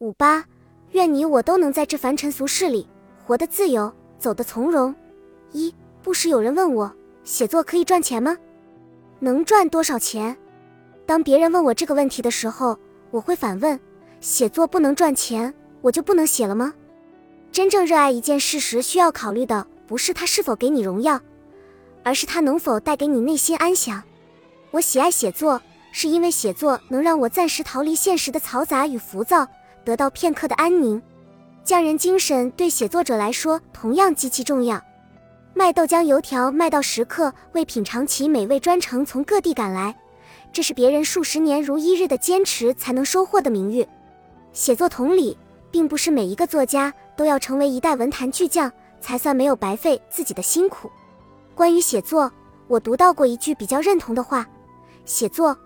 五八，愿你我都能在这凡尘俗世里活得自由，走得从容。一，不时有人问我，写作可以赚钱吗？能赚多少钱？当别人问我这个问题的时候，我会反问：写作不能赚钱，我就不能写了吗？真正热爱一件事时，需要考虑的不是它是否给你荣耀，而是它能否带给你内心安详。我喜爱写作，是因为写作能让我暂时逃离现实的嘈杂与浮躁。得到片刻的安宁，匠人精神对写作者来说同样极其重要。卖豆浆油条卖到食客为品尝其美味专程从各地赶来，这是别人数十年如一日的坚持才能收获的名誉。写作同理，并不是每一个作家都要成为一代文坛巨匠才算没有白费自己的辛苦。关于写作，我读到过一句比较认同的话：写作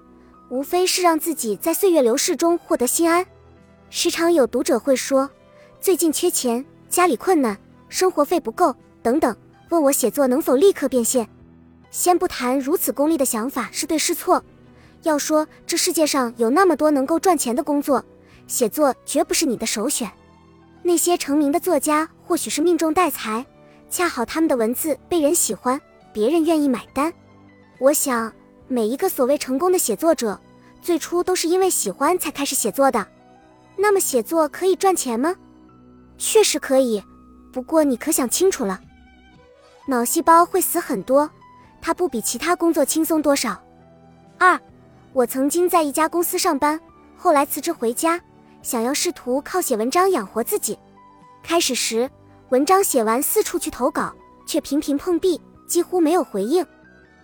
无非是让自己在岁月流逝中获得心安。时常有读者会说，最近缺钱，家里困难，生活费不够等等，问我写作能否立刻变现。先不谈如此功利的想法是对是错，要说这世界上有那么多能够赚钱的工作，写作绝不是你的首选。那些成名的作家或许是命中带财，恰好他们的文字被人喜欢，别人愿意买单。我想，每一个所谓成功的写作者，最初都是因为喜欢才开始写作的。那么写作可以赚钱吗？确实可以，不过你可想清楚了，脑细胞会死很多，它不比其他工作轻松多少。二，我曾经在一家公司上班，后来辞职回家，想要试图靠写文章养活自己。开始时，文章写完四处去投稿，却频频碰壁，几乎没有回应。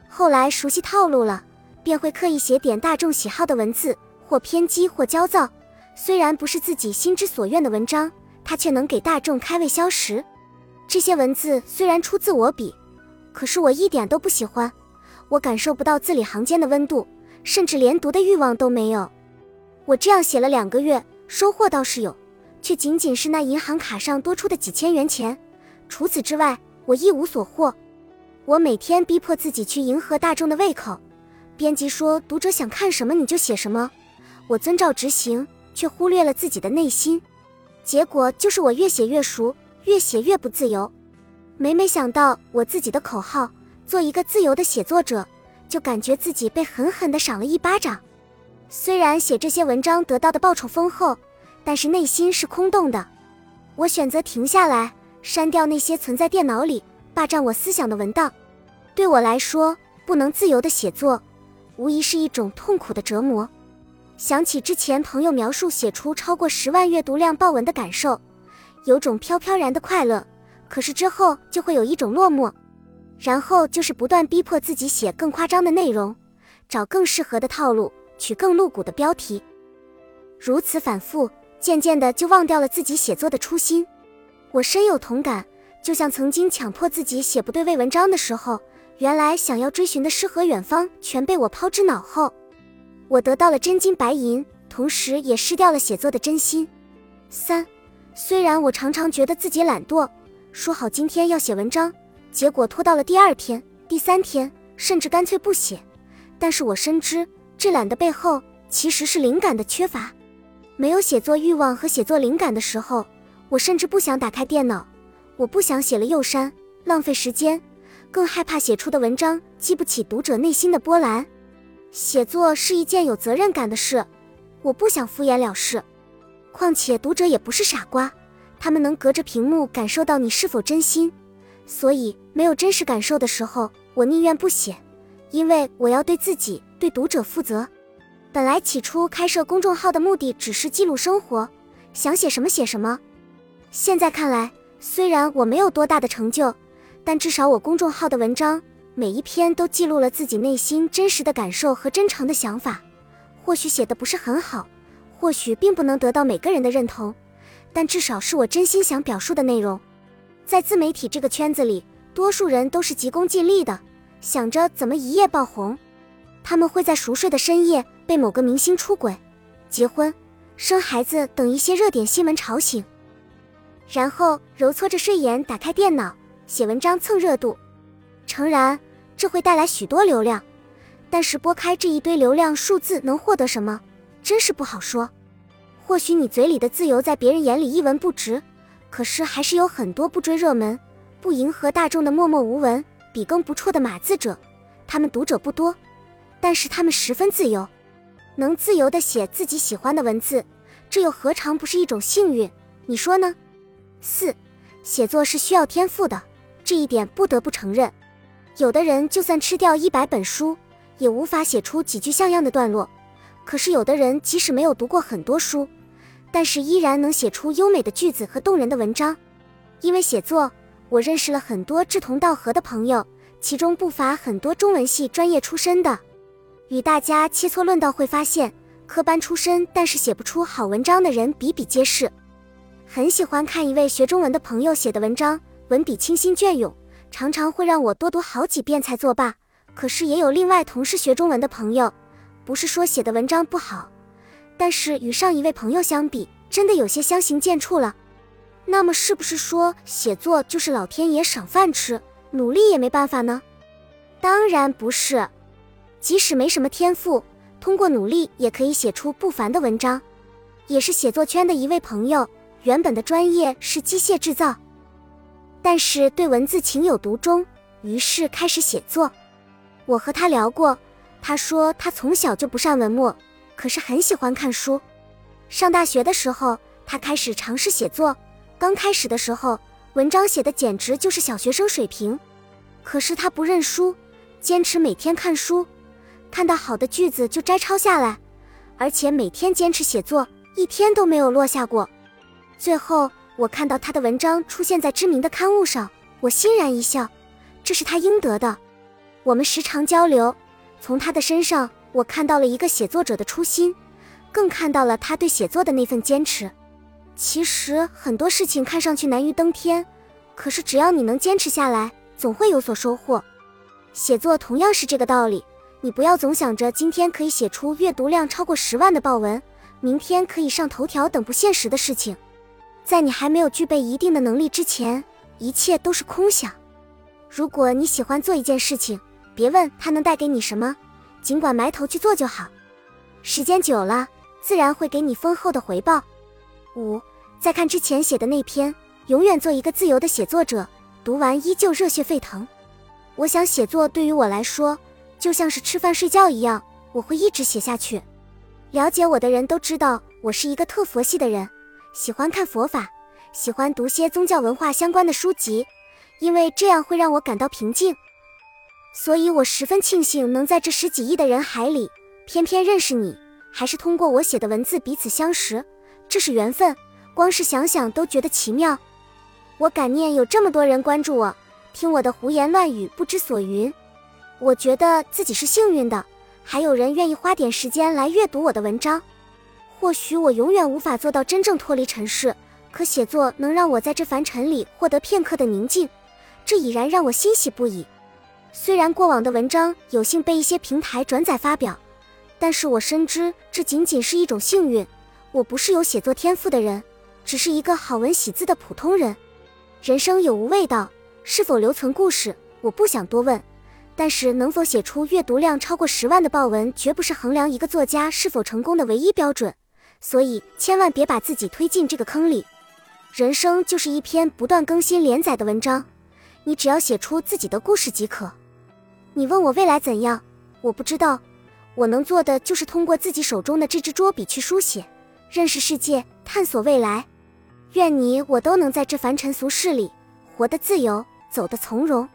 后来熟悉套路了，便会刻意写点大众喜好的文字，或偏激或焦躁。虽然不是自己心之所愿的文章，它却能给大众开胃消食。这些文字虽然出自我笔，可是我一点都不喜欢，我感受不到字里行间的温度，甚至连读的欲望都没有。我这样写了两个月，收获倒是有，却仅仅是那银行卡上多出的几千元钱。除此之外，我一无所获。我每天逼迫自己去迎合大众的胃口，编辑说读者想看什么你就写什么，我遵照执行。却忽略了自己的内心，结果就是我越写越熟，越写越不自由。每每想到我自己的口号“做一个自由的写作者”，就感觉自己被狠狠地赏了一巴掌。虽然写这些文章得到的报酬丰厚，但是内心是空洞的。我选择停下来，删掉那些存在电脑里霸占我思想的文档。对我来说，不能自由的写作，无疑是一种痛苦的折磨。想起之前朋友描述写出超过十万阅读量爆文的感受，有种飘飘然的快乐。可是之后就会有一种落寞，然后就是不断逼迫自己写更夸张的内容，找更适合的套路，取更露骨的标题。如此反复，渐渐的就忘掉了自己写作的初心。我深有同感，就像曾经强迫自己写不对味文章的时候，原来想要追寻的诗和远方全被我抛之脑后。我得到了真金白银，同时也失掉了写作的真心。三，虽然我常常觉得自己懒惰，说好今天要写文章，结果拖到了第二天、第三天，甚至干脆不写，但是我深知这懒的背后其实是灵感的缺乏。没有写作欲望和写作灵感的时候，我甚至不想打开电脑。我不想写了又删，浪费时间，更害怕写出的文章激不起读者内心的波澜。写作是一件有责任感的事，我不想敷衍了事。况且读者也不是傻瓜，他们能隔着屏幕感受到你是否真心。所以没有真实感受的时候，我宁愿不写，因为我要对自己、对读者负责。本来起初开设公众号的目的只是记录生活，想写什么写什么。现在看来，虽然我没有多大的成就，但至少我公众号的文章。每一篇都记录了自己内心真实的感受和真诚的想法，或许写的不是很好，或许并不能得到每个人的认同，但至少是我真心想表述的内容。在自媒体这个圈子里，多数人都是急功近利的，想着怎么一夜爆红。他们会在熟睡的深夜被某个明星出轨、结婚、生孩子等一些热点新闻吵醒，然后揉搓着睡眼打开电脑写文章蹭热度。诚然。这会带来许多流量，但是拨开这一堆流量数字能获得什么，真是不好说。或许你嘴里的自由在别人眼里一文不值，可是还是有很多不追热门、不迎合大众的默默无闻、笔耕不辍的码字者。他们读者不多，但是他们十分自由，能自由地写自己喜欢的文字，这又何尝不是一种幸运？你说呢？四，写作是需要天赋的，这一点不得不承认。有的人就算吃掉一百本书，也无法写出几句像样的段落。可是有的人即使没有读过很多书，但是依然能写出优美的句子和动人的文章。因为写作，我认识了很多志同道合的朋友，其中不乏很多中文系专业出身的。与大家切磋论道，会发现科班出身但是写不出好文章的人比比皆是。很喜欢看一位学中文的朋友写的文章，文笔清新隽永。常常会让我多读好几遍才作罢。可是也有另外同是学中文的朋友，不是说写的文章不好，但是与上一位朋友相比，真的有些相形见绌了。那么是不是说写作就是老天爷赏饭吃，努力也没办法呢？当然不是，即使没什么天赋，通过努力也可以写出不凡的文章。也是写作圈的一位朋友，原本的专业是机械制造。但是对文字情有独钟，于是开始写作。我和他聊过，他说他从小就不善文墨，可是很喜欢看书。上大学的时候，他开始尝试写作。刚开始的时候，文章写的简直就是小学生水平。可是他不认输，坚持每天看书，看到好的句子就摘抄下来，而且每天坚持写作，一天都没有落下过。最后。我看到他的文章出现在知名的刊物上，我欣然一笑，这是他应得的。我们时常交流，从他的身上，我看到了一个写作者的初心，更看到了他对写作的那份坚持。其实很多事情看上去难于登天，可是只要你能坚持下来，总会有所收获。写作同样是这个道理，你不要总想着今天可以写出阅读量超过十万的报文，明天可以上头条等不现实的事情。在你还没有具备一定的能力之前，一切都是空想。如果你喜欢做一件事情，别问它能带给你什么，尽管埋头去做就好。时间久了，自然会给你丰厚的回报。五，在看之前写的那篇，永远做一个自由的写作者，读完依旧热血沸腾。我想写作对于我来说，就像是吃饭睡觉一样，我会一直写下去。了解我的人都知道，我是一个特佛系的人。喜欢看佛法，喜欢读些宗教文化相关的书籍，因为这样会让我感到平静。所以我十分庆幸能在这十几亿的人海里，偏偏认识你，还是通过我写的文字彼此相识，这是缘分，光是想想都觉得奇妙。我感念有这么多人关注我，听我的胡言乱语不知所云。我觉得自己是幸运的，还有人愿意花点时间来阅读我的文章。或许我永远无法做到真正脱离尘世，可写作能让我在这凡尘里获得片刻的宁静，这已然让我欣喜不已。虽然过往的文章有幸被一些平台转载发表，但是我深知这仅仅是一种幸运。我不是有写作天赋的人，只是一个好文喜字的普通人。人生有无味道，是否留存故事，我不想多问。但是能否写出阅读量超过十万的报文，绝不是衡量一个作家是否成功的唯一标准。所以，千万别把自己推进这个坑里。人生就是一篇不断更新连载的文章，你只要写出自己的故事即可。你问我未来怎样，我不知道。我能做的就是通过自己手中的这支桌笔去书写，认识世界，探索未来。愿你我都能在这凡尘俗世里活得自由，走得从容。